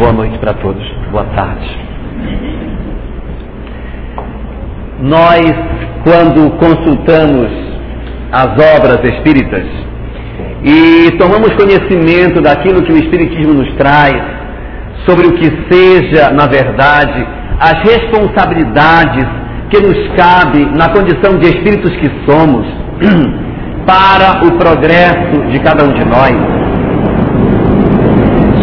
Boa noite para todos. Boa tarde. Nós, quando consultamos as obras espíritas e tomamos conhecimento daquilo que o Espiritismo nos traz, sobre o que seja, na verdade, as responsabilidades que nos cabe na condição de espíritos que somos para o progresso de cada um de nós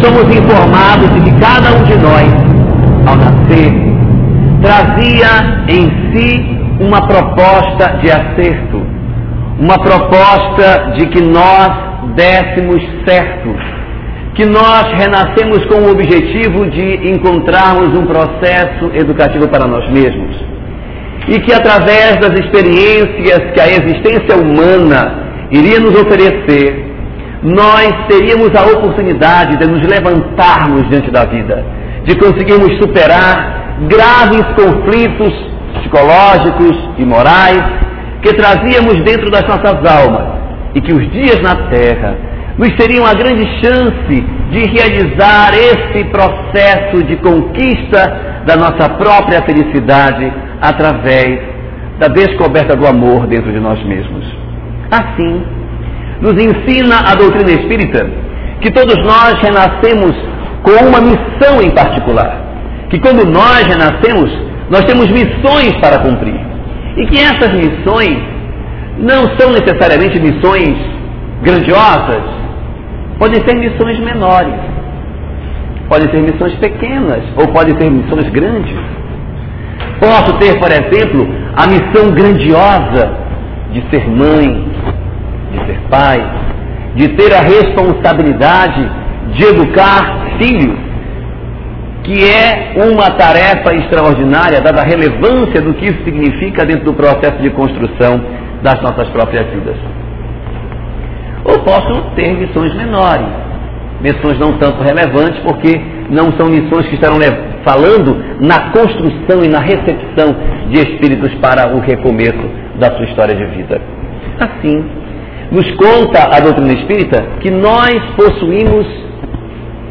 somos informados de que cada um de nós, ao nascer, trazia em si uma proposta de acerto, uma proposta de que nós dessemos certo, que nós renascemos com o objetivo de encontrarmos um processo educativo para nós mesmos. E que através das experiências que a existência humana iria nos oferecer, nós teríamos a oportunidade de nos levantarmos diante da vida, de conseguirmos superar graves conflitos psicológicos e morais que trazíamos dentro das nossas almas e que os dias na terra nos seriam a grande chance de realizar esse processo de conquista da nossa própria felicidade através da descoberta do amor dentro de nós mesmos. Assim, nos ensina a doutrina espírita que todos nós renascemos com uma missão em particular. Que quando nós renascemos, nós temos missões para cumprir. E que essas missões não são necessariamente missões grandiosas, podem ser missões menores, podem ser missões pequenas ou podem ser missões grandes. Posso ter, por exemplo, a missão grandiosa de ser mãe, de ser pai, de ter a responsabilidade de educar filhos, que é uma tarefa extraordinária, dada a relevância do que isso significa dentro do processo de construção das nossas próprias vidas. Ou posso ter missões menores, missões não tanto relevantes, porque não são missões que estarão falando na construção e na recepção de espíritos para o recomeço da sua história de vida. Assim, nos conta a doutrina espírita que nós possuímos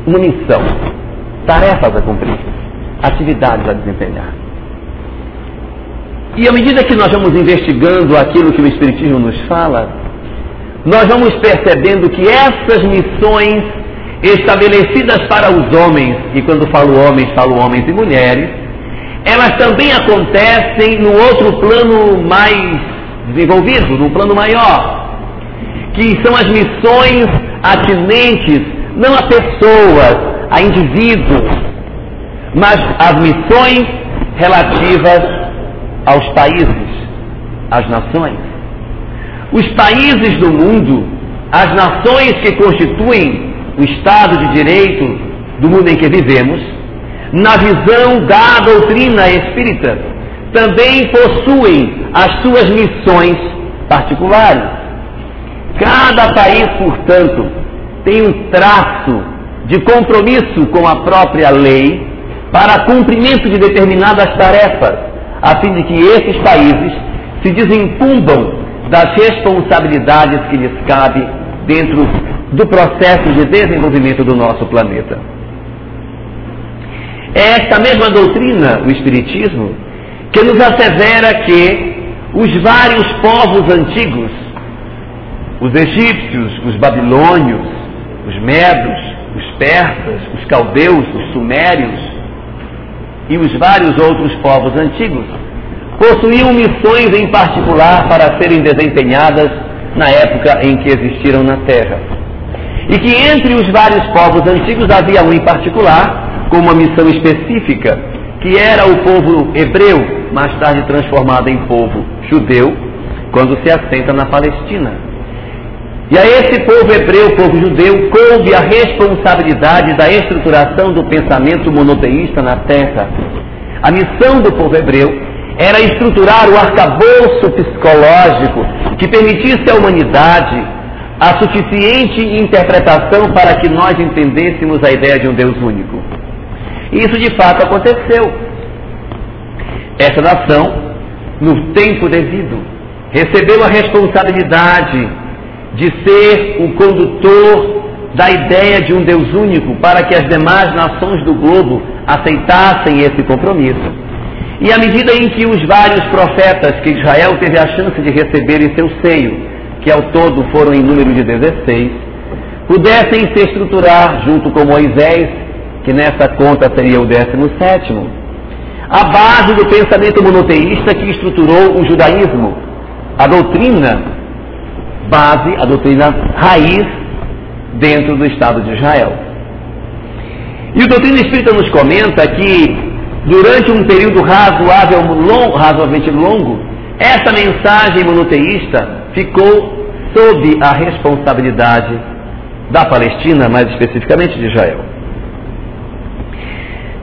uma missão, tarefas a cumprir, atividades a desempenhar. E à medida que nós vamos investigando aquilo que o Espiritismo nos fala, nós vamos percebendo que essas missões estabelecidas para os homens, e quando falo homens, falo homens e mulheres, elas também acontecem no outro plano mais desenvolvido, num plano maior, que são as missões atinentes não a pessoas, a indivíduos, mas as missões relativas aos países, às nações. Os países do mundo, as nações que constituem o Estado de Direito do mundo em que vivemos, na visão da doutrina espírita, também possuem as suas missões particulares. Cada país, portanto, tem um traço de compromisso com a própria lei para cumprimento de determinadas tarefas, a fim de que esses países se desincumbam das responsabilidades que lhes cabe dentro do processo de desenvolvimento do nosso planeta. É esta mesma doutrina, o Espiritismo, que nos assevera que os vários povos antigos os egípcios, os babilônios, os medos, os persas, os caldeus, os sumérios e os vários outros povos antigos possuíam missões em particular para serem desempenhadas na época em que existiram na Terra. E que entre os vários povos antigos havia um em particular com uma missão específica, que era o povo hebreu, mais tarde transformado em povo judeu, quando se assenta na Palestina. E a esse povo hebreu, povo judeu, coube a responsabilidade da estruturação do pensamento monoteísta na terra. A missão do povo hebreu era estruturar o arcabouço psicológico que permitisse à humanidade a suficiente interpretação para que nós entendêssemos a ideia de um Deus único. E isso de fato aconteceu. Essa nação, no tempo devido, recebeu a responsabilidade de ser o condutor da ideia de um Deus único para que as demais nações do globo aceitassem esse compromisso. E à medida em que os vários profetas que Israel teve a chance de receber em seu seio, que ao todo foram em número de 16, pudessem se estruturar junto com Moisés, que nessa conta seria o 17, a base do pensamento monoteísta que estruturou o judaísmo, a doutrina base, a doutrina raiz dentro do Estado de Israel. E o doutrina espírita nos comenta que durante um período razoável, razoavelmente longo, essa mensagem monoteísta ficou sob a responsabilidade da Palestina, mais especificamente de Israel.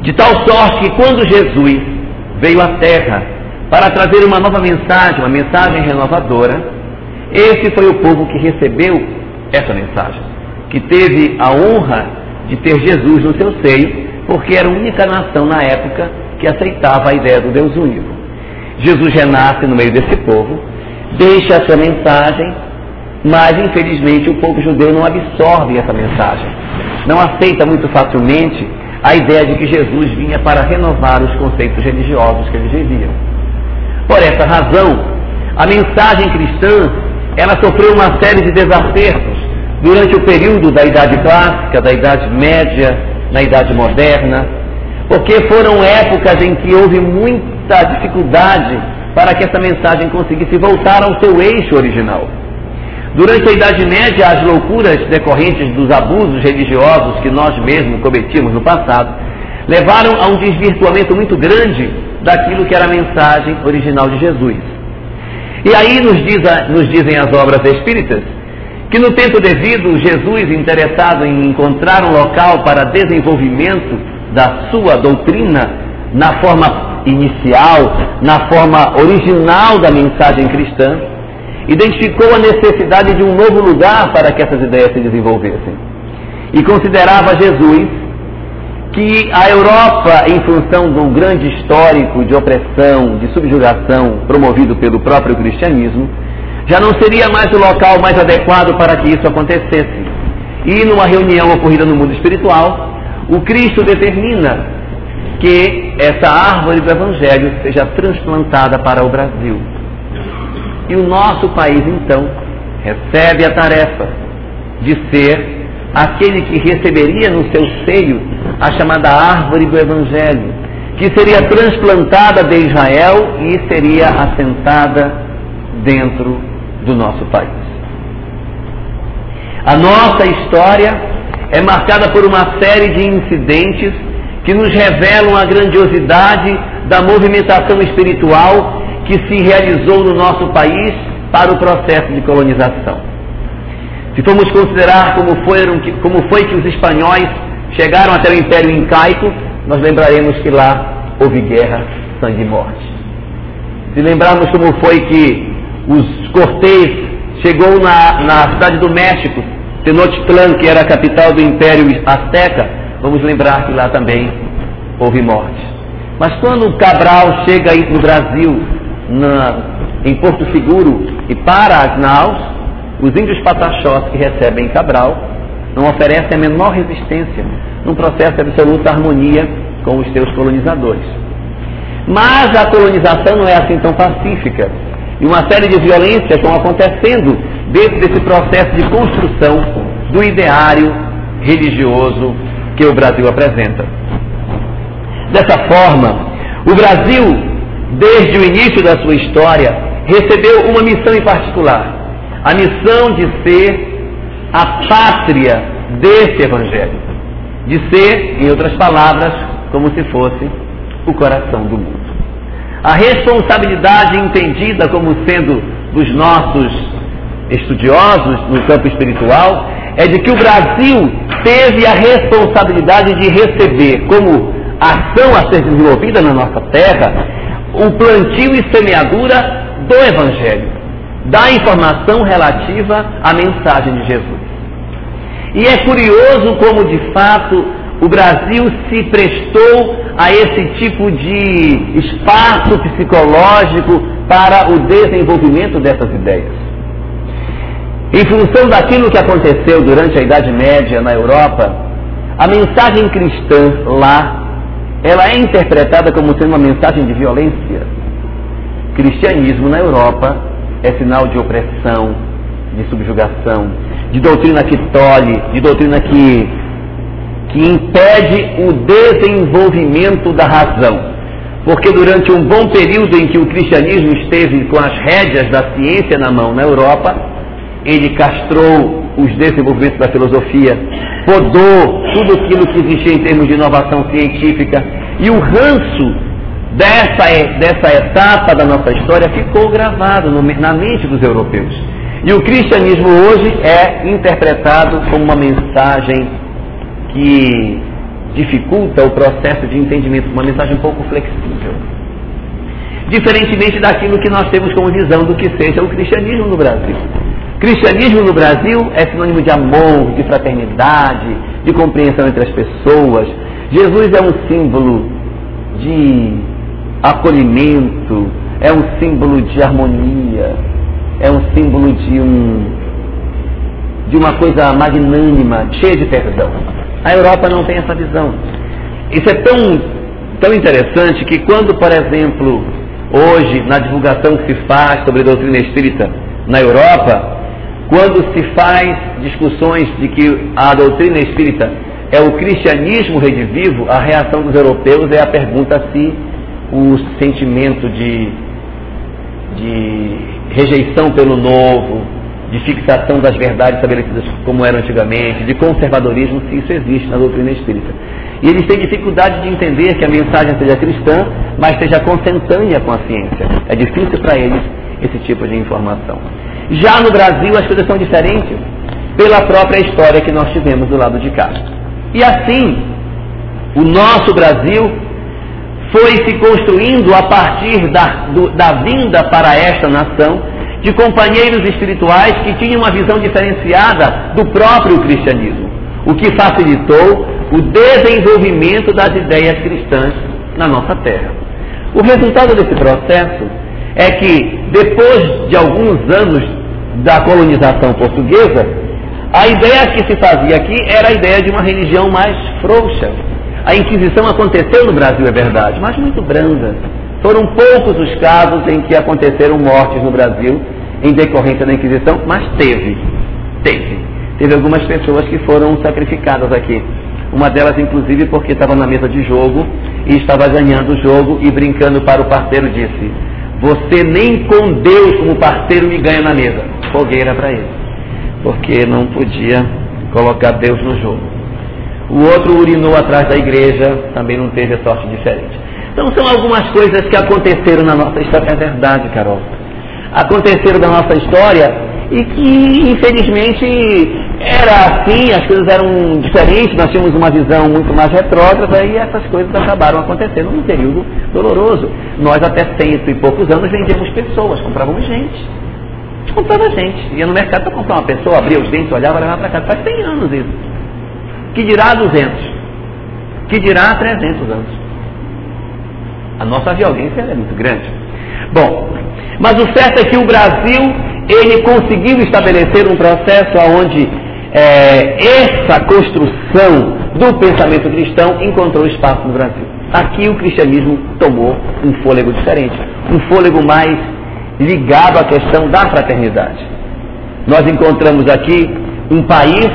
De tal sorte que quando Jesus veio à Terra para trazer uma nova mensagem, uma mensagem renovadora, esse foi o povo que recebeu essa mensagem, que teve a honra de ter Jesus no seu seio, porque era a única nação na época que aceitava a ideia do Deus único. Jesus renasce no meio desse povo, deixa a sua mensagem, mas infelizmente o povo judeu não absorve essa mensagem, não aceita muito facilmente a ideia de que Jesus vinha para renovar os conceitos religiosos que eles viviam. Por essa razão, a mensagem cristã ela sofreu uma série de desacertos durante o período da Idade Clássica, da Idade Média, na Idade Moderna, porque foram épocas em que houve muita dificuldade para que essa mensagem conseguisse voltar ao seu eixo original. Durante a Idade Média, as loucuras decorrentes dos abusos religiosos que nós mesmos cometíamos no passado levaram a um desvirtuamento muito grande daquilo que era a mensagem original de Jesus. E aí nos, diz a, nos dizem as obras espíritas que no tempo devido, Jesus, interessado em encontrar um local para desenvolvimento da sua doutrina na forma inicial, na forma original da mensagem cristã, identificou a necessidade de um novo lugar para que essas ideias se desenvolvessem. E considerava Jesus que a Europa, em função de um grande histórico de opressão, de subjugação promovido pelo próprio cristianismo, já não seria mais o local mais adequado para que isso acontecesse. E numa reunião ocorrida no mundo espiritual, o Cristo determina que essa árvore do Evangelho seja transplantada para o Brasil. E o nosso país, então, recebe a tarefa de ser aquele que receberia no seu seio a chamada árvore do Evangelho, que seria transplantada de Israel e seria assentada dentro do nosso país. A nossa história é marcada por uma série de incidentes que nos revelam a grandiosidade da movimentação espiritual que se realizou no nosso país para o processo de colonização. Se formos considerar como, foram, como foi que os espanhóis chegaram até o Império Incaico, nós lembraremos que lá houve guerra, sangue e morte. Se lembrarmos como foi que os Cortês chegou na, na cidade do México, Tenochtitlan, que era a capital do Império Azteca, vamos lembrar que lá também houve morte. Mas quando Cabral chega aí no Brasil, na, em Porto Seguro, e para as naus, os índios pataxós que recebem Cabral não oferecem a menor resistência num processo de absoluta harmonia com os seus colonizadores. Mas a colonização não é assim tão pacífica. E uma série de violências estão acontecendo dentro desse processo de construção do ideário religioso que o Brasil apresenta. Dessa forma, o Brasil, desde o início da sua história, recebeu uma missão em particular a missão de ser a pátria desse Evangelho. De ser, em outras palavras, como se fosse o coração do mundo. A responsabilidade entendida como sendo dos nossos estudiosos no campo espiritual é de que o Brasil teve a responsabilidade de receber como ação a ser desenvolvida na nossa terra o plantio e semeadura do Evangelho da informação relativa à mensagem de Jesus. E é curioso como, de fato, o Brasil se prestou a esse tipo de espaço psicológico para o desenvolvimento dessas ideias. Em função daquilo que aconteceu durante a Idade Média na Europa, a mensagem cristã lá, ela é interpretada como sendo uma mensagem de violência. Cristianismo na Europa é sinal de opressão, de subjugação, de doutrina que tolhe, de doutrina que, que impede o desenvolvimento da razão. Porque durante um bom período em que o cristianismo esteve com as rédeas da ciência na mão na Europa, ele castrou os desenvolvimentos da filosofia, podou tudo aquilo que existia em termos de inovação científica, e o ranço dessa, dessa etapa da nossa história ficou gravado no, na mente dos europeus. E o cristianismo hoje é interpretado como uma mensagem que dificulta o processo de entendimento, uma mensagem pouco flexível. Diferentemente daquilo que nós temos como visão do que seja o cristianismo no Brasil. Cristianismo no Brasil é sinônimo de amor, de fraternidade, de compreensão entre as pessoas. Jesus é um símbolo de acolhimento, é um símbolo de harmonia, é um símbolo de um de uma coisa magnânima, cheia de perdão. A Europa não tem essa visão. Isso é tão, tão interessante que quando, por exemplo, hoje, na divulgação que se faz sobre a doutrina espírita na Europa, quando se faz discussões de que a doutrina espírita é o cristianismo redivivo, a reação dos europeus é a pergunta se o sentimento de, de rejeição pelo novo, de fixação das verdades estabelecidas como eram antigamente, de conservadorismo, se isso existe na doutrina espírita. E eles têm dificuldade de entender que a mensagem seja cristã, mas seja consentânea com a ciência. É difícil para eles esse tipo de informação. Já no Brasil as coisas são diferentes pela própria história que nós tivemos do lado de cá. E assim, o nosso Brasil foi se construindo a partir da, do, da vinda para esta nação de companheiros espirituais que tinham uma visão diferenciada do próprio cristianismo, o que facilitou o desenvolvimento das ideias cristãs na nossa terra. O resultado desse processo é que, depois de alguns anos da colonização portuguesa, a ideia que se fazia aqui era a ideia de uma religião mais frouxa. A Inquisição aconteceu no Brasil, é verdade, mas muito branda. Foram poucos os casos em que aconteceram mortes no Brasil em decorrência da Inquisição, mas teve. Teve. Teve algumas pessoas que foram sacrificadas aqui. Uma delas, inclusive, porque estava na mesa de jogo e estava ganhando o jogo e brincando para o parceiro, disse: Você nem com Deus como parceiro me ganha na mesa. Fogueira para ele. Porque não podia colocar Deus no jogo. O outro urinou atrás da igreja, também não teve a sorte diferente. Então são algumas coisas que aconteceram na nossa história. É verdade, Carol aconteceram da nossa história e que infelizmente era assim, as coisas eram diferentes, nós tínhamos uma visão muito mais retrógrada e essas coisas acabaram acontecendo num período doloroso. Nós até cento e poucos anos vendíamos pessoas, comprávamos gente. Comprava gente. Ia no mercado para comprar uma pessoa, abria os dentes, olhava, levava para casa. Faz 100 anos isso. Que dirá 200? Que dirá 300 anos? A nossa violência é muito grande. Bom, mas o certo é que o Brasil, ele conseguiu estabelecer um processo onde é, essa construção do pensamento cristão encontrou espaço no Brasil. Aqui o cristianismo tomou um fôlego diferente, um fôlego mais ligado à questão da fraternidade. Nós encontramos aqui um país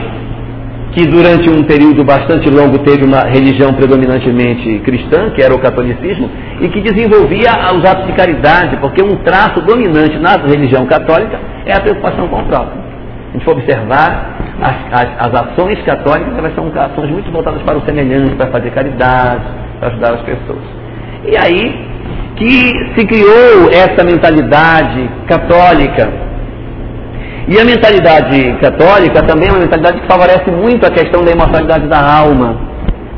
que durante um período bastante longo teve uma religião predominantemente cristã, que era o catolicismo, e que desenvolvia os atos de caridade, porque um traço dominante na religião católica é a preocupação com o próximo. A gente for observar, as, as, as ações católicas elas são ações muito voltadas para o semelhante, para fazer caridade, para ajudar as pessoas. E aí que se criou essa mentalidade católica e a mentalidade católica também é uma mentalidade que favorece muito a questão da imortalidade da alma,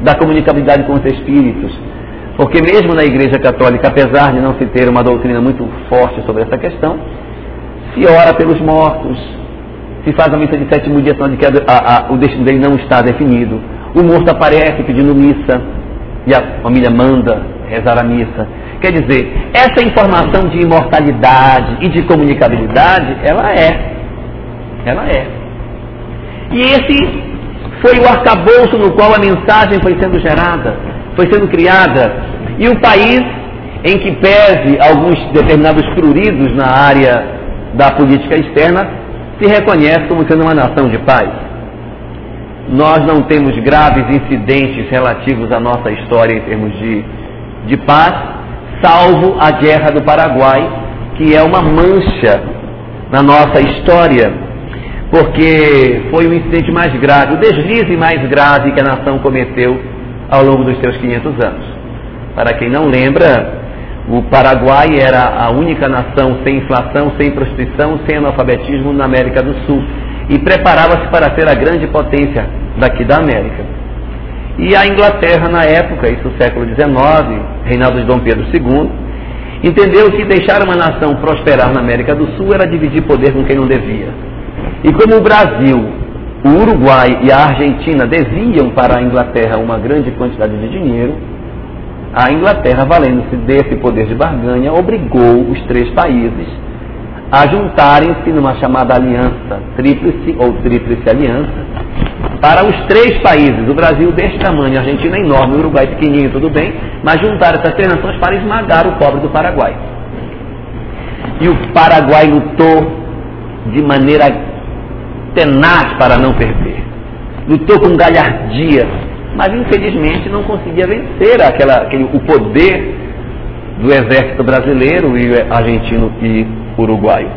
da comunicabilidade com os espíritos. Porque mesmo na Igreja Católica, apesar de não se ter uma doutrina muito forte sobre essa questão, se ora pelos mortos, se faz a missa de sétimo dia, de que a, a, a, o destino dele não está definido. O morto aparece pedindo missa e a família manda rezar a missa. Quer dizer, essa informação de imortalidade e de comunicabilidade, ela é Ela é. E esse foi o arcabouço no qual a mensagem foi sendo gerada, foi sendo criada. E o país em que pese alguns determinados pruridos na área da política externa, se reconhece como sendo uma nação de paz. Nós não temos graves incidentes relativos à nossa história em termos de, de paz, salvo a Guerra do Paraguai, que é uma mancha na nossa história, porque foi o incidente mais grave, o deslize mais grave que a nação cometeu ao longo dos seus 500 anos. Para quem não lembra, o Paraguai era a única nação sem inflação, sem prostituição, sem analfabetismo na América do Sul e preparava-se para ser a grande potência daqui da América. E a Inglaterra, na época, isso no século XIX, reinado de Dom Pedro II, entendeu que deixar uma nação prosperar na América do Sul era dividir poder com quem não devia. E como o Brasil, o Uruguai e a Argentina deviam para a Inglaterra uma grande quantidade de dinheiro, a Inglaterra, valendo-se desse poder de barganha, obrigou os três países a juntarem-se numa chamada aliança tríplice ou tríplice aliança para os três países, o Brasil deste tamanho, a Argentina enorme, o Uruguai pequenininho, tudo bem, mas juntar essas três nações para esmagar o pobre do Paraguai. E o Paraguai lutou de maneira tenaz para não perder. Lutou com galhardia, mas infelizmente não conseguia vencer aquela, aquele, o poder do exército brasileiro e argentino e uruguaio.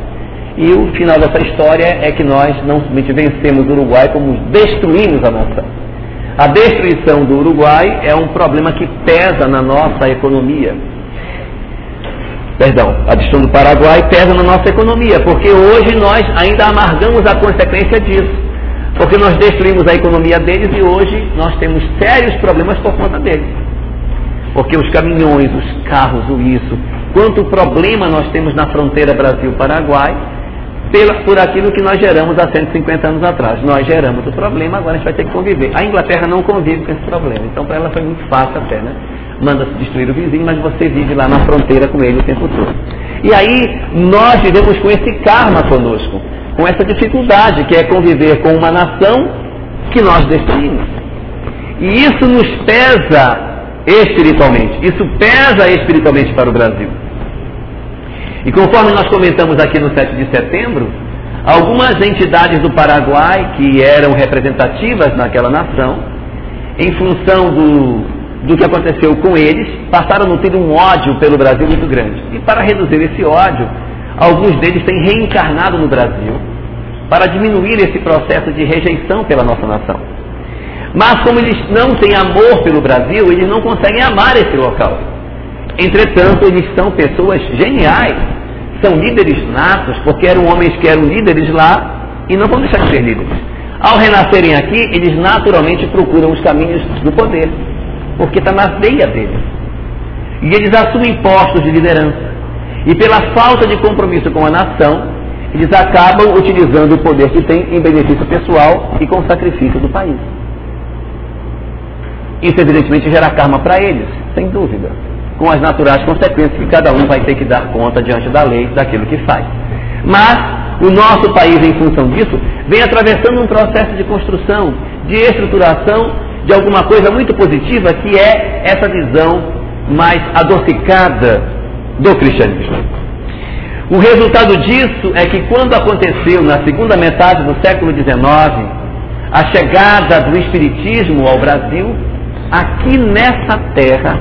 E o final dessa história é que nós não somente vencemos o Uruguai, como destruímos a nação. A destruição do Uruguai é um problema que pesa na nossa economia. Perdão, a destruição do Paraguai pesa na nossa economia, porque hoje nós ainda amargamos a consequência disso. Porque nós destruímos a economia deles e hoje nós temos sérios problemas por conta deles. Porque os caminhões, os carros, o isso, quanto problema nós temos na fronteira Brasil-Paraguai, por aquilo que nós geramos há 150 anos atrás. Nós geramos o problema, agora a gente vai ter que conviver. A Inglaterra não convive com esse problema, então para ela foi muito fácil até, né? Manda-se destruir o vizinho, mas você vive lá na fronteira com ele o tempo todo. E aí nós vivemos com esse karma conosco com essa dificuldade que é conviver com uma nação que nós destruímos. E isso nos pesa espiritualmente. Isso pesa espiritualmente para o Brasil. E conforme nós comentamos aqui no 7 de setembro, algumas entidades do Paraguai que eram representativas naquela nação, em função do, do que aconteceu com eles, passaram a nutrir um ódio pelo Brasil muito grande. E para reduzir esse ódio, Alguns deles têm reencarnado no Brasil para diminuir esse processo de rejeição pela nossa nação. Mas como eles não têm amor pelo Brasil, eles não conseguem amar esse local. Entretanto, eles são pessoas geniais, são líderes natos, porque eram homens que eram líderes lá e não vão deixar de ser líderes. Ao renascerem aqui, eles naturalmente procuram os caminhos do poder, porque está na veia deles. E eles assumem postos de liderança. E pela falta de compromisso com a nação, eles acabam utilizando o poder que têm em benefício pessoal e com sacrifício do país. Isso evidentemente gera karma para eles, sem dúvida, com as naturais consequências que cada um vai ter que dar conta diante da lei daquilo que faz. Mas o nosso país, em função disso, vem atravessando um processo de construção, de estruturação de alguma coisa muito positiva, que é essa visão mais adocicada do cristianismo. O resultado disso é que quando aconteceu na segunda metade do século XIX a chegada do Espiritismo ao Brasil, aqui nessa terra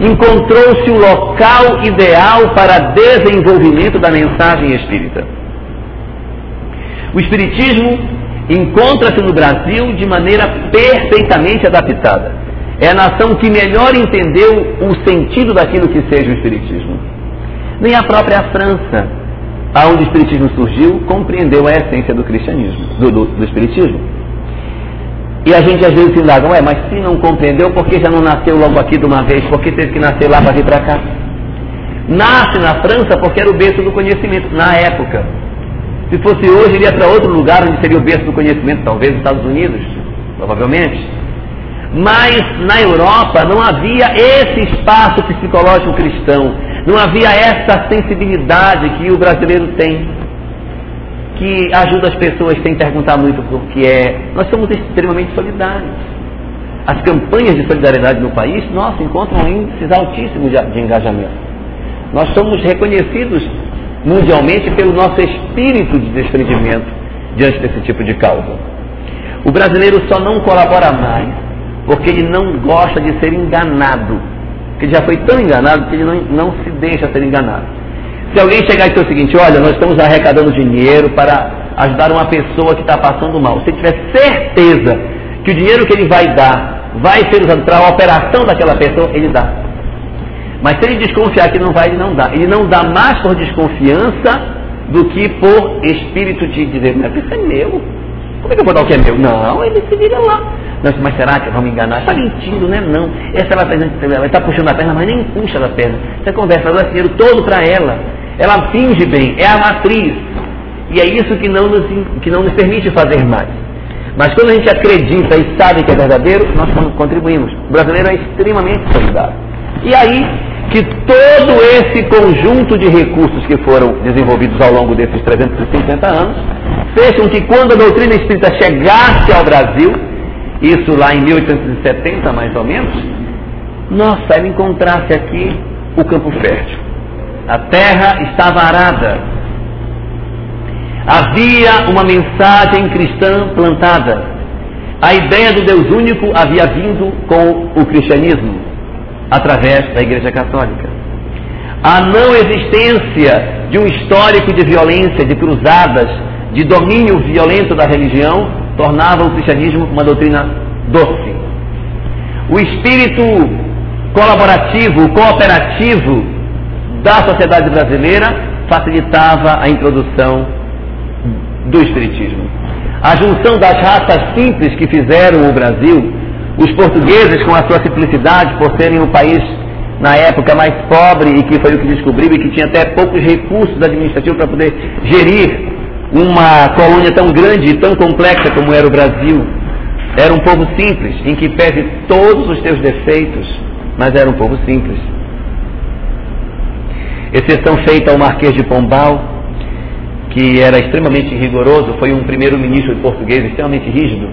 encontrou-se o local ideal para desenvolvimento da mensagem espírita. O Espiritismo encontra-se no Brasil de maneira perfeitamente adaptada. É a nação que melhor entendeu o sentido daquilo que seja o Espiritismo. Nem a própria França, aonde o Espiritismo surgiu, compreendeu a essência do cristianismo, do, do, do Espiritismo. E a gente às vezes se indaga, ué, mas se não compreendeu, por que já não nasceu logo aqui de uma vez? Por que teve que nascer lá para vir para cá? Nasce na França porque era o berço do conhecimento, na época. Se fosse hoje, iria para outro lugar onde seria o berço do conhecimento, talvez nos Estados Unidos, provavelmente. Mas na Europa não havia esse espaço psicológico cristão, não havia essa sensibilidade que o brasileiro tem. que ajuda as pessoas sem perguntar muito por que é. Nós somos extremamente solidários. As campanhas de solidariedade no país, nossa, encontram índices altíssimos de, de engajamento. Nós somos reconhecidos mundialmente pelo nosso espírito de desprendimento diante desse tipo de causa. O brasileiro só não colabora mais porque ele não gosta de ser enganado. Porque já foi tão enganado que ele não, não se deixa ser enganado. Se alguém chegar e dizer o seguinte, olha, nós estamos arrecadando dinheiro para ajudar uma pessoa que está passando mal. Se tiver certeza que o dinheiro que ele vai dar vai ser usado para a operação daquela pessoa, ele dá. Mas se ele desconfiar que não vai, ele não dá. Ele não dá mais por desconfiança do que por espírito de dizer, mas isso é meu. Como é que eu vou dar o que é meu? Não, ele se vira lá. Não, mas será que vão me enganar? Está mentindo, né? Não. Essa ela está tá puxando a perna, mas nem puxa da perna. Você conversa, dá dinheiro todo para ela. Ela finge bem, é a matriz. E é isso que não, nos, que não nos permite fazer mais. Mas quando a gente acredita e sabe que é verdadeiro, nós contribuímos. O brasileiro é extremamente solidário. E aí que todo esse conjunto de recursos que foram desenvolvidos ao longo desses 350 anos fez com que quando a doutrina espírita chegasse ao Brasil, isso lá em 1870 mais ou menos, nossa, ela encontrasse aqui o campo fértil. A terra estava arada. Havia uma mensagem cristã plantada. A ideia do Deus único havia vindo com o cristianismo através da Igreja Católica. A não existência de um histórico de violência, de cruzadas, de domínio violento da religião, tornava o cristianismo uma doutrina doce. O espírito colaborativo, cooperativo da sociedade brasileira facilitava a introdução do espiritismo. A junção das raças simples que fizeram o Brasil os portugueses, com a sua simplicidade, por serem um país na época mais pobre e que foi o que descobriu e que tinha até poucos recursos administrativos para poder gerir uma colônia tão grande e tão complexa como era o Brasil. Era um povo simples, em que pese todos os seus defeitos, mas era um povo simples. Exceção feita ao Marquês de Pombal, que era extremamente rigoroso, foi um primeiro-ministro português extremamente rígido,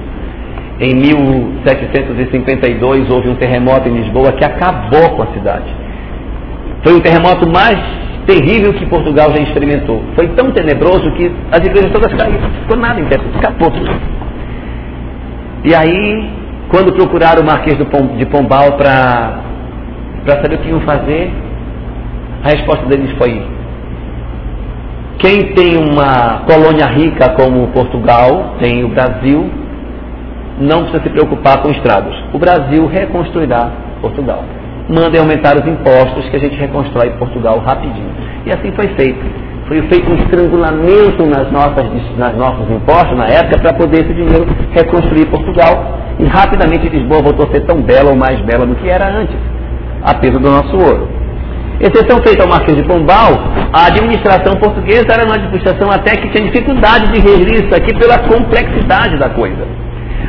em 1752 houve um terremoto em Lisboa que acabou com a cidade. Foi o terremoto mais terrível que Portugal já experimentou. Foi tão tenebroso que as igrejas todas caíram. Ficou nada em pé, escapou tudo. E aí, quando procuraram o Marquês de Pombal para saber o que iam fazer, a resposta deles foi: quem tem uma colônia rica como Portugal, tem o Brasil, não precisa se preocupar com estrados. O Brasil reconstruirá Portugal. Mandem aumentar os impostos que a gente reconstrói Portugal rapidinho. E assim foi feito. Foi feito um estrangulamento nas nossas, nas impostos na época para poder esse dinheiro reconstruir Portugal. E rapidamente Lisboa voltou a ser tão bela ou mais bela do que era antes, a peso do nosso ouro. Exceção feita ao Marquês de Pombal, a administração portuguesa era uma administração até que tinha dificuldade de regir isso aqui pela complexidade da coisa.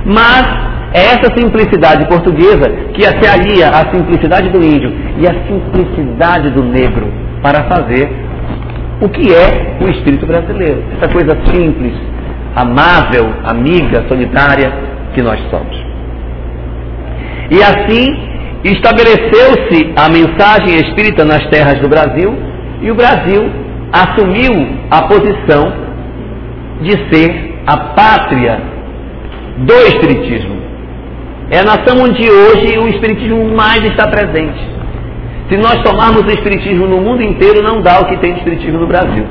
Mas é essa simplicidade portuguesa que se alia à simplicidade do índio e à simplicidade do negro para fazer o que é o espírito brasileiro. Essa coisa simples, amável, amiga, solidária que nós somos. E assim estabeleceu-se a mensagem espírita nas terras do Brasil e o Brasil assumiu a posição de ser a pátria do Espiritismo. É a nação onde hoje o Espiritismo mais está presente. Se nós tomarmos o Espiritismo no mundo inteiro, não dá o que tem de Espiritismo no Brasil.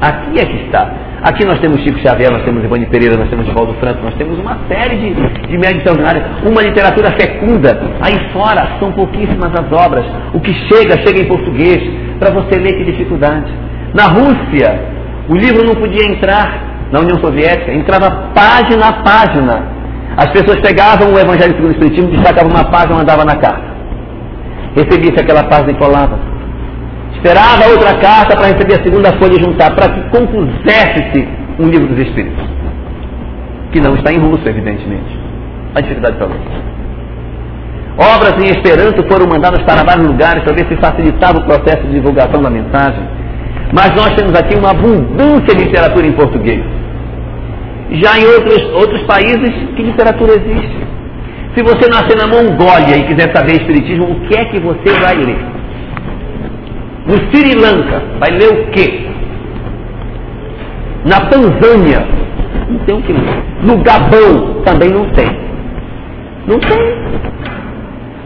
Aqui é que está. Aqui nós temos Chico Xavier, nós temos Ivone Pereira, nós temos Valdo Franco, nós temos uma série de, de médios uma literatura fecunda. Aí fora são pouquíssimas as obras. O que chega, chega em português. Para você ler, que dificuldade. Na Rússia, o livro não podia entrar na União Soviética, entrava página a página. As pessoas pegavam o Evangelho segundo o Espiritismo, destacavam uma página e mandavam na carta. Recebia-se aquela página e colava. Esperava outra carta para receber a segunda folha e juntar, para que compusesse-se um livro dos Espíritos. Que não está em russo, evidentemente. A dificuldade para Obras em Esperanto foram mandadas para vários lugares para ver se facilitava o processo de divulgação da mensagem. Mas nós temos aqui uma abundância de literatura em português. Já em outros, outros países, que literatura existe? Se você nascer na Mongólia e quiser saber Espiritismo, o que é que você vai ler? No Sri Lanka, vai ler o quê? Na Tanzânia, não tem o que ler. No Gabão, também não tem. Não tem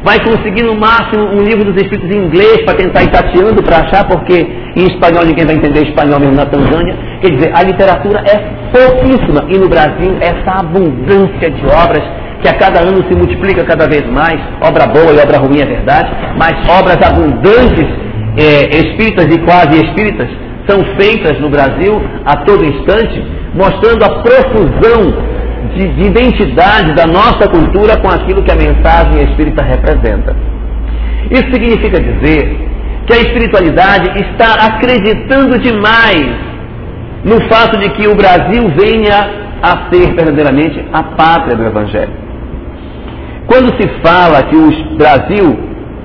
vai conseguir no máximo um livro dos Espíritos em inglês para tentar ir tateando para achar, porque em espanhol ninguém vai entender espanhol mesmo na Tanzânia. Quer dizer, a literatura é pouquíssima e no Brasil essa abundância de obras que a cada ano se multiplica cada vez mais, obra boa e obra ruim é verdade, mas obras abundantes, é, espíritas e quase espíritas, são feitas no Brasil a todo instante, mostrando a profusão de, de identidade da nossa cultura com aquilo que a mensagem espírita representa. Isso significa dizer que a espiritualidade está acreditando demais no fato de que o Brasil venha a ser verdadeiramente a pátria do Evangelho. Quando se fala que o Brasil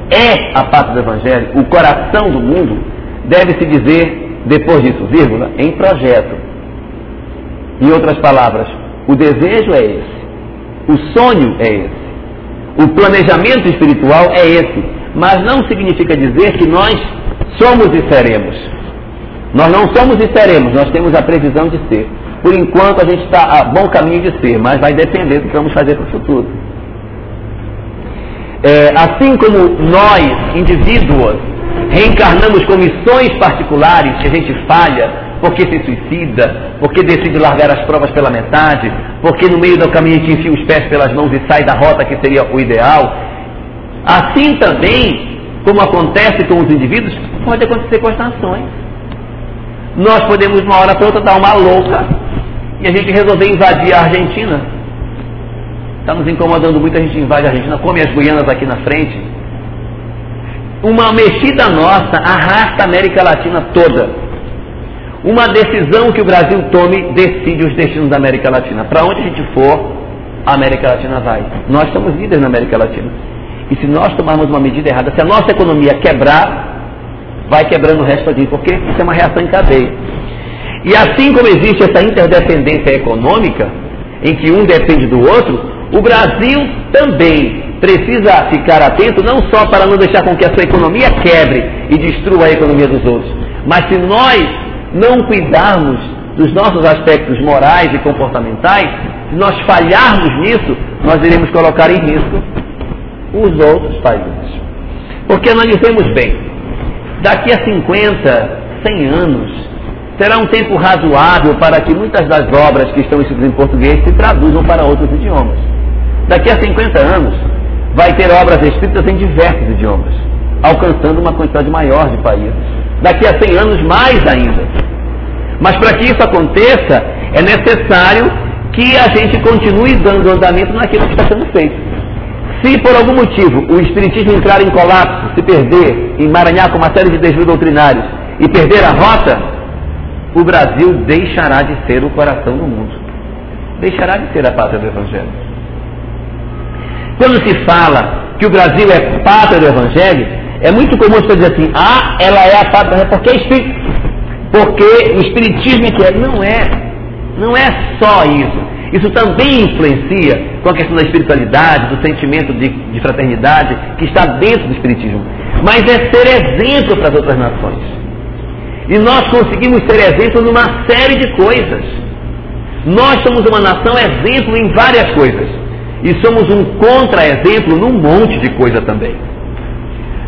é a pátria do Evangelho, o coração do mundo, deve-se dizer, depois disso, vírgula, em projeto. Em outras palavras, o desejo é esse. O sonho é esse. O planejamento espiritual é esse. Mas não significa dizer que nós somos e seremos. Nós não somos e seremos, nós temos a previsão de ser. Por enquanto a gente está a bom caminho de ser, mas vai depender do que vamos fazer para o futuro. É, assim como nós, indivíduos, reencarnamos com missões particulares que a gente falha, porque se suicida, porque decide largar as provas pela metade, porque no meio do caminho te enfia os pés pelas mãos e sai da rota que seria o ideal. Assim também, como acontece com os indivíduos, pode acontecer com as nações. Nós podemos, uma hora para outra, dar uma louca e a gente resolver invadir a Argentina. Está nos incomodando muito, a gente invade a Argentina, come as Guianas aqui na frente. Uma mexida nossa arrasta a América Latina toda. Uma decisão que o Brasil tome decide os destinos da América Latina. Para onde a gente for, a América Latina vai. Nós somos líderes na América Latina. E se nós tomarmos uma medida errada, se a nossa economia quebrar, vai quebrando o resto aqui, porque isso é uma reação em cadeia. E assim como existe essa interdependência econômica, em que um depende do outro, o Brasil também precisa ficar atento não só para não deixar com que a sua economia quebre e destrua a economia dos outros, mas se nós não cuidarmos dos nossos aspectos morais e comportamentais, se nós falharmos nisso, nós iremos colocar em risco os outros países. Porque analisemos bem, daqui a 50, 100 anos, será um tempo razoável para que muitas das obras que estão escritas em português se traduzam para outros idiomas. Daqui a 50 anos, vai ter obras escritas em diversos idiomas, alcançando uma quantidade maior de países. Daqui a 100 anos, mais ainda. Mas para que isso aconteça, é necessário que a gente continue dando andamento naquilo que está sendo feito. Se por algum motivo o Espiritismo entrar em colapso, se perder, emaranhar com uma série de desvios doutrinários e perder a rota, o Brasil deixará de ser o coração do mundo. Deixará de ser a pátria do Evangelho. Quando se fala que o Brasil é pátria do Evangelho, é muito comum você dizer assim, ah, ela é a pátria, porque é espírito. Porque o Espiritismo que é, não é, não é só isso. Isso também influencia com a questão da espiritualidade, do sentimento de, de fraternidade que está dentro do Espiritismo. Mas é ser exemplo para as outras nações. E nós conseguimos ser exemplo numa série de coisas. Nós somos uma nação exemplo em várias coisas. E somos um contra-exemplo num monte de coisa também.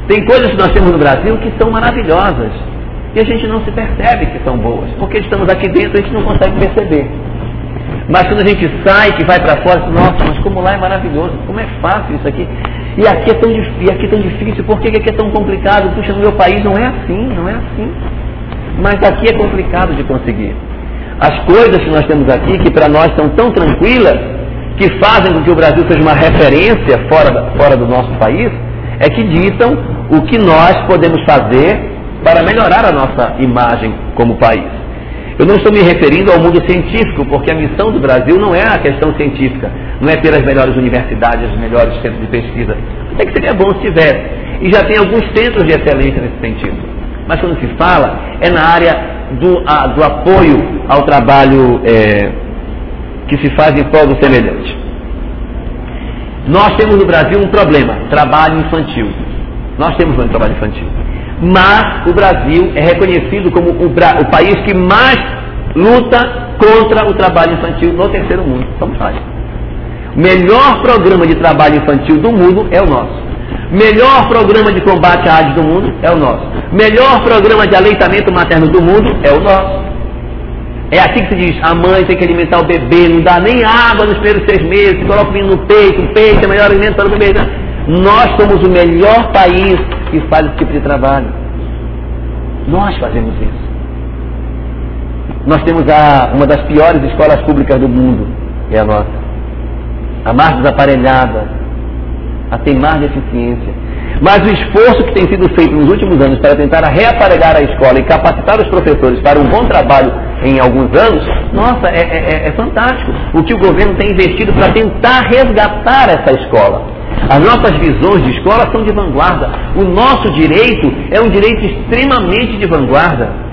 Tem coisas que nós temos no Brasil que são maravilhosas e a gente não se percebe que são boas, porque estamos aqui dentro e a gente não consegue perceber. Mas quando a gente sai, que vai para fora, nossa, mas como lá é maravilhoso, como é fácil isso aqui. E aqui é tão, e aqui é tão difícil, por que aqui é tão complicado? Puxa, no meu país não é assim, não é assim. Mas aqui é complicado de conseguir. As coisas que nós temos aqui, que para nós são tão tranquilas, que fazem com que o Brasil seja uma referência fora, fora do nosso país, é que ditam o que nós podemos fazer para melhorar a nossa imagem como país. Eu não estou me referindo ao mundo científico, porque a missão do Brasil não é a questão científica, não é ter as melhores universidades, os melhores centros de pesquisa. Até que seria bom se tivesse. E já tem alguns centros de excelência nesse sentido. Mas quando se fala, é na área do, a, do apoio ao trabalho é, que se faz em prol do semelhante. Nós temos no Brasil um problema, trabalho infantil. Nós temos um trabalho infantil. Mas o Brasil é reconhecido como o, o país que mais luta contra o trabalho infantil no terceiro mundo. Nós. O melhor programa de trabalho infantil do mundo é o nosso. Melhor programa de combate à AIDS do mundo é o nosso. Melhor programa de aleitamento materno do mundo é o nosso. É aqui que se diz, a mãe tem que alimentar o bebê, não dá nem água nos primeiros seis meses, coloca o menino no peito, o peito é o melhor alimento para o bebê. Nós somos o melhor país que faz esse tipo de trabalho. Nós fazemos isso. Nós temos a, uma das piores escolas públicas do mundo, é a nossa. A mais desaparelhada, a tem mais deficiência. Mas o esforço que tem sido feito nos últimos anos para tentar reaparegar a escola e capacitar os professores para um bom trabalho em alguns anos, nossa, é, é, é, é fantástico. O que o governo tem investido para tentar resgatar essa escola. As nossas visões de escola são de vanguarda. O nosso direito é um direito extremamente de vanguarda.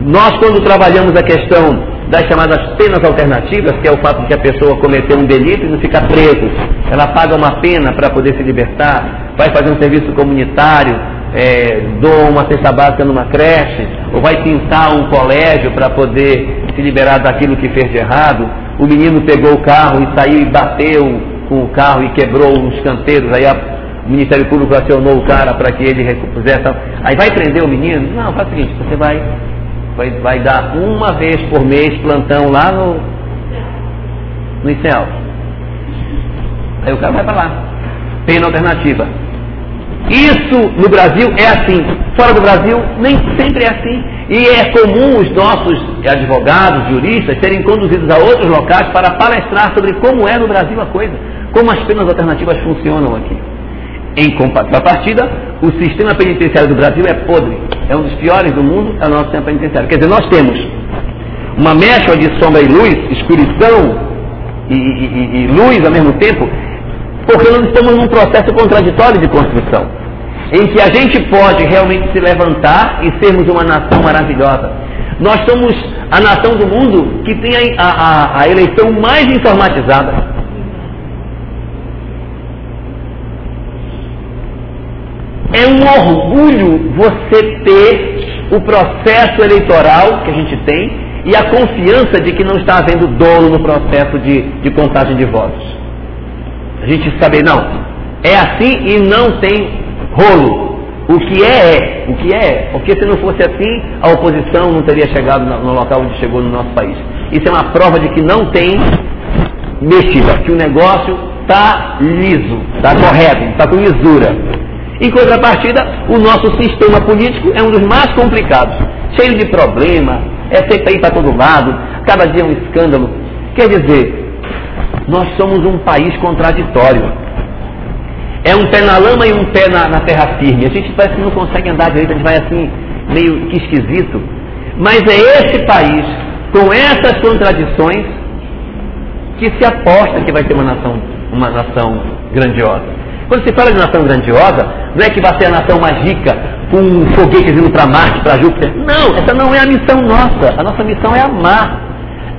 Nós, quando trabalhamos a questão das chamadas penas alternativas, que é o fato de que a pessoa cometeu um delito e não fica preso, ela paga uma pena para poder se libertar, vai fazer um serviço comunitário, é, doa uma cesta básica numa creche, ou vai pintar um colégio para poder se liberar daquilo que fez de errado. O menino pegou o carro e saiu e bateu com o carro e quebrou uns canteiros, aí a, o Ministério Público acionou o cara para que ele repusesse. Aí vai prender o menino? Não, faz o seguinte, você vai, vai, vai dar uma vez por mês plantão lá no, no ICEL. Aí o cara vai para lá. Pena alternativa. Isso no Brasil é assim. Fora do Brasil, nem sempre é assim. E é comum os nossos advogados, juristas, serem conduzidos a outros locais para palestrar sobre como é no Brasil a coisa, como as penas alternativas funcionam aqui. Em contrapartida, o sistema penitenciário do Brasil é podre. É um dos piores do mundo, é o nosso sistema penitenciário. Quer dizer, nós temos uma mescla de sombra e luz, escuridão e, e, e luz ao mesmo tempo, porque nós estamos num processo contraditório de construção, em que a gente pode realmente se levantar e sermos uma nação maravilhosa. Nós somos a nação do mundo que tem a, a, a eleição mais informatizada. É um orgulho você ter o processo eleitoral que a gente tem e a confiança de que não está havendo dolo no processo de, de contagem de votos. A gente saber, não, é assim e não tem rolo. O que é, é. O que é, é. Porque se não fosse assim, a oposição não teria chegado no local onde chegou no nosso país. Isso é uma prova de que não tem mexida, que o negócio está liso, está correto, está com lisura. Em contrapartida, o nosso sistema político é um dos mais complicados, cheio de problema, é CPI para todo lado, cada dia é um escândalo. Quer dizer, nós somos um país contraditório. É um pé na lama e um pé na, na terra firme. A gente parece que não consegue andar direito, a gente vai assim, meio que esquisito. Mas é esse país, com essas contradições, que se aposta que vai ter uma nação, uma nação grandiosa. Quando se fala de nação grandiosa, não é que vai ser a nação mais rica, com um foguete indo para Marte, para Júpiter. Não, essa não é a missão nossa. A nossa missão é amar.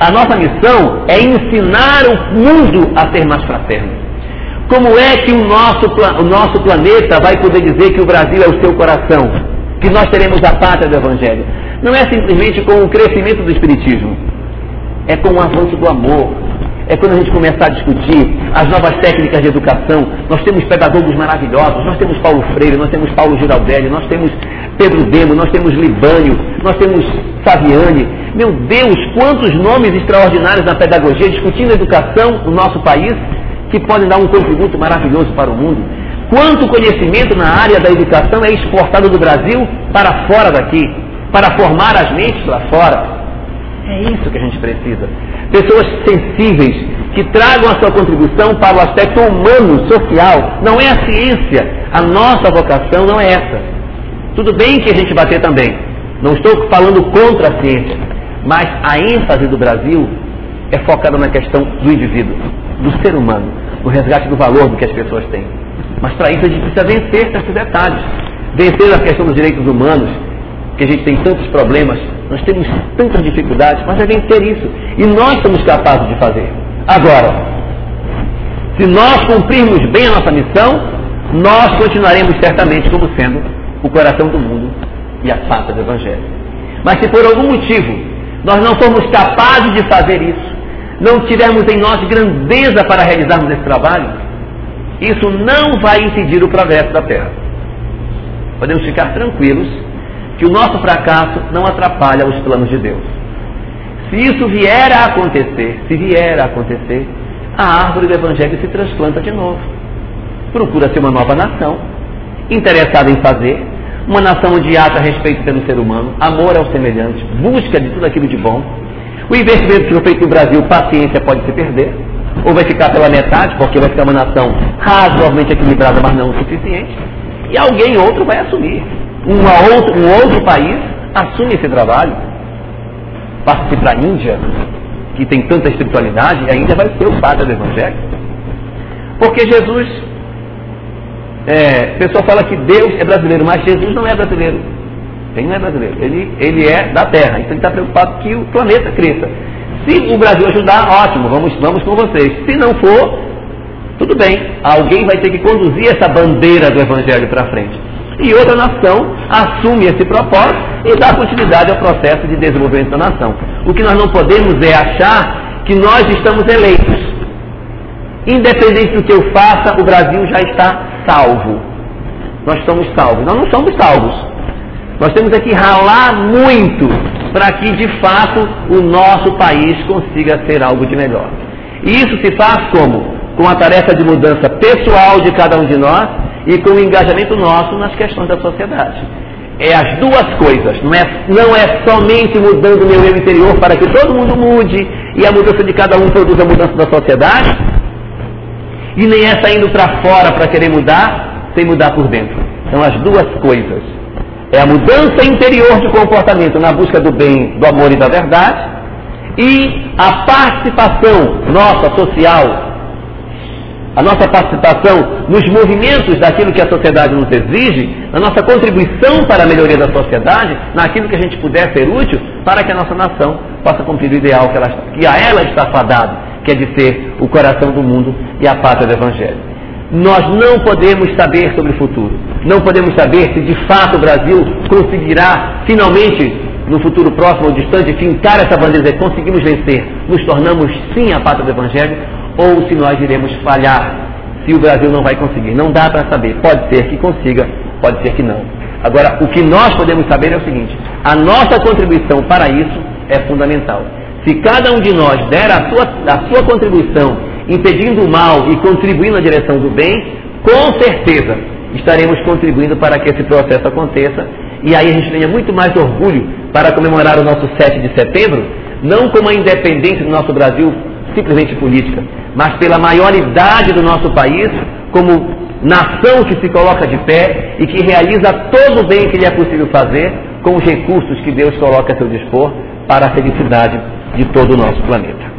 A nossa missão é ensinar o mundo a ser mais fraterno. Como é que o nosso, o nosso planeta vai poder dizer que o Brasil é o seu coração? Que nós teremos a pátria do Evangelho? Não é simplesmente com o crescimento do Espiritismo. É com o avanço do amor, é quando a gente começar a discutir as novas técnicas de educação. Nós temos pedagogos maravilhosos, nós temos Paulo Freire, nós temos Paulo Giraldelli, nós temos Pedro Demo, nós temos Libânio, nós temos Saviani. Meu Deus, quantos nomes extraordinários na pedagogia discutindo a educação no nosso país que podem dar um contributo maravilhoso para o mundo. Quanto conhecimento na área da educação é exportado do Brasil para fora daqui, para formar as mentes lá fora. É isso que a gente precisa. Pessoas sensíveis, que tragam a sua contribuição para o aspecto humano, social. Não é a ciência. A nossa vocação não é essa. Tudo bem que a gente bater também. Não estou falando contra a ciência. Mas a ênfase do Brasil é focada na questão do indivíduo, do ser humano, no resgate do valor do que as pessoas têm. Mas para isso a gente precisa vencer esses detalhes. Vencer a questão dos direitos humanos, que a gente tem tantos problemas, nós temos tantas dificuldades, mas a vencer isso. E nós somos capazes de fazer. Agora, se nós cumprirmos bem a nossa missão, nós continuaremos certamente como sendo o coração do mundo e a pata do Evangelho. Mas se por algum motivo nós não formos capazes de fazer isso, não tivermos em nós grandeza para realizarmos esse trabalho, isso não vai impedir o progresso da terra. Podemos ficar tranquilos que o nosso fracasso não atrapalha os planos de Deus. Se isso vier a acontecer, se vier a acontecer, a árvore do Evangelho se transplanta de novo. Procura ser uma nova nação, interessada em fazer, uma nação onde haja respeito pelo ser humano, amor ao semelhante, busca de tudo aquilo de bom. O investimento que foi feito no Brasil, paciência pode se perder, ou vai ficar pela metade, porque vai ficar uma nação razoavelmente equilibrada, mas não o suficiente, e alguém outro vai assumir. Uma outro, um outro país assume esse trabalho. Passa-se para a Índia, que tem tanta espiritualidade, a Índia vai ser o padre do Evangelho. Porque Jesus, é, o pessoal fala que Deus é brasileiro, mas Jesus não é brasileiro. Ele não é brasileiro, ele, ele é da Terra, então ele está preocupado que o planeta cresça. Se o Brasil ajudar, ótimo, vamos, vamos com vocês. Se não for, tudo bem, alguém vai ter que conduzir essa bandeira do Evangelho para frente. E outra nação assume esse propósito e dá continuidade ao processo de desenvolvimento da nação. O que nós não podemos é achar que nós estamos eleitos. Independente do que eu faça, o Brasil já está salvo. Nós estamos salvos. Nós não somos salvos. Nós temos aqui ralar muito para que de fato o nosso país consiga ser algo de melhor. E isso se faz como? Com a tarefa de mudança pessoal de cada um de nós e com o engajamento nosso nas questões da sociedade. É as duas coisas, não é, não é somente mudando o meu eu interior para que todo mundo mude e a mudança de cada um produza a mudança da sociedade, e nem é saindo para fora para querer mudar sem mudar por dentro. São as duas coisas. É a mudança interior de comportamento na busca do bem, do amor e da verdade, e a participação nossa social a nossa participação nos movimentos daquilo que a sociedade nos exige, a nossa contribuição para a melhoria da sociedade, naquilo que a gente puder ser útil, para que a nossa nação possa cumprir o ideal que, ela, que a ela está fadado, que é de ser o coração do mundo e a pátria do Evangelho. Nós não podemos saber sobre o futuro. Não podemos saber se de fato o Brasil conseguirá finalmente, no futuro próximo ou distante, fincar essa bandeira conseguimos vencer, nos tornamos sim a pátria do Evangelho, ou se nós iremos falhar, se o Brasil não vai conseguir. Não dá para saber. Pode ser que consiga, pode ser que não. Agora, o que nós podemos saber é o seguinte: a nossa contribuição para isso é fundamental. Se cada um de nós der a sua, a sua contribuição, impedindo o mal e contribuindo na direção do bem, com certeza estaremos contribuindo para que esse processo aconteça. E aí a gente tenha muito mais orgulho para comemorar o nosso 7 de setembro, não como a independência do nosso Brasil simplesmente política, mas pela maioridade do nosso país, como nação que se coloca de pé e que realiza todo o bem que lhe é possível fazer com os recursos que Deus coloca a seu dispor para a felicidade de todo o nosso planeta.